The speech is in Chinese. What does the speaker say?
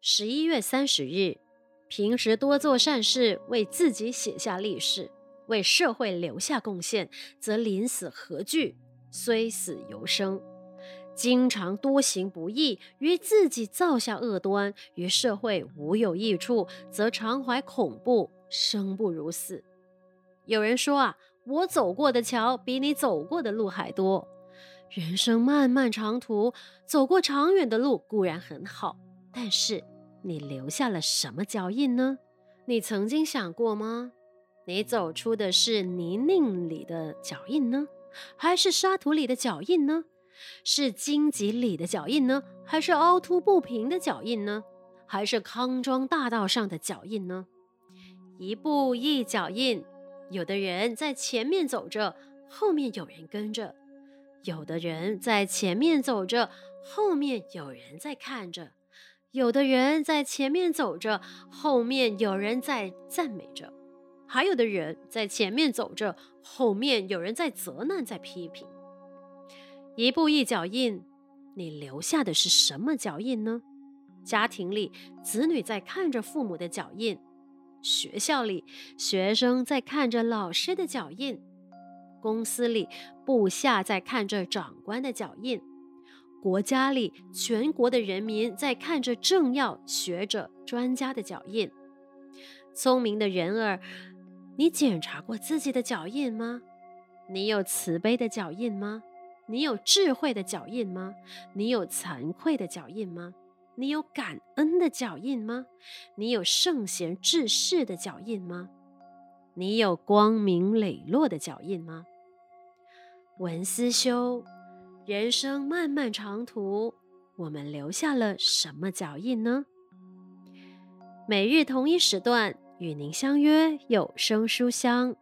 十一月三十日，平时多做善事，为自己写下立誓，为社会留下贡献，则临死何惧？虽死犹生。经常多行不义，于自己造下恶端，于社会无有益处，则常怀恐怖，生不如死。有人说啊，我走过的桥比你走过的路还多。人生漫漫长途，走过长远的路固然很好，但是你留下了什么脚印呢？你曾经想过吗？你走出的是泥泞里的脚印呢，还是沙土里的脚印呢？是荆棘里的脚印呢，还是凹凸不平的脚印呢？还是康庄大道上的脚印呢？一步一脚印，有的人在前面走着，后面有人跟着；有的人在前面走着，后面有人在看着；有的人在前面走着，后面有人在赞美着；还有的人在前面走着，后面有人在责难、在批评。一步一脚印，你留下的是什么脚印呢？家庭里，子女在看着父母的脚印；学校里，学生在看着老师的脚印；公司里，部下在看着长官的脚印；国家里，全国的人民在看着政要、学者、专家的脚印。聪明的人儿，你检查过自己的脚印吗？你有慈悲的脚印吗？你有智慧的脚印吗？你有惭愧的脚印吗？你有感恩的脚印吗？你有圣贤志士的脚印吗？你有光明磊落的脚印吗？文思修，人生漫漫长途，我们留下了什么脚印呢？每日同一时段与您相约有声书香。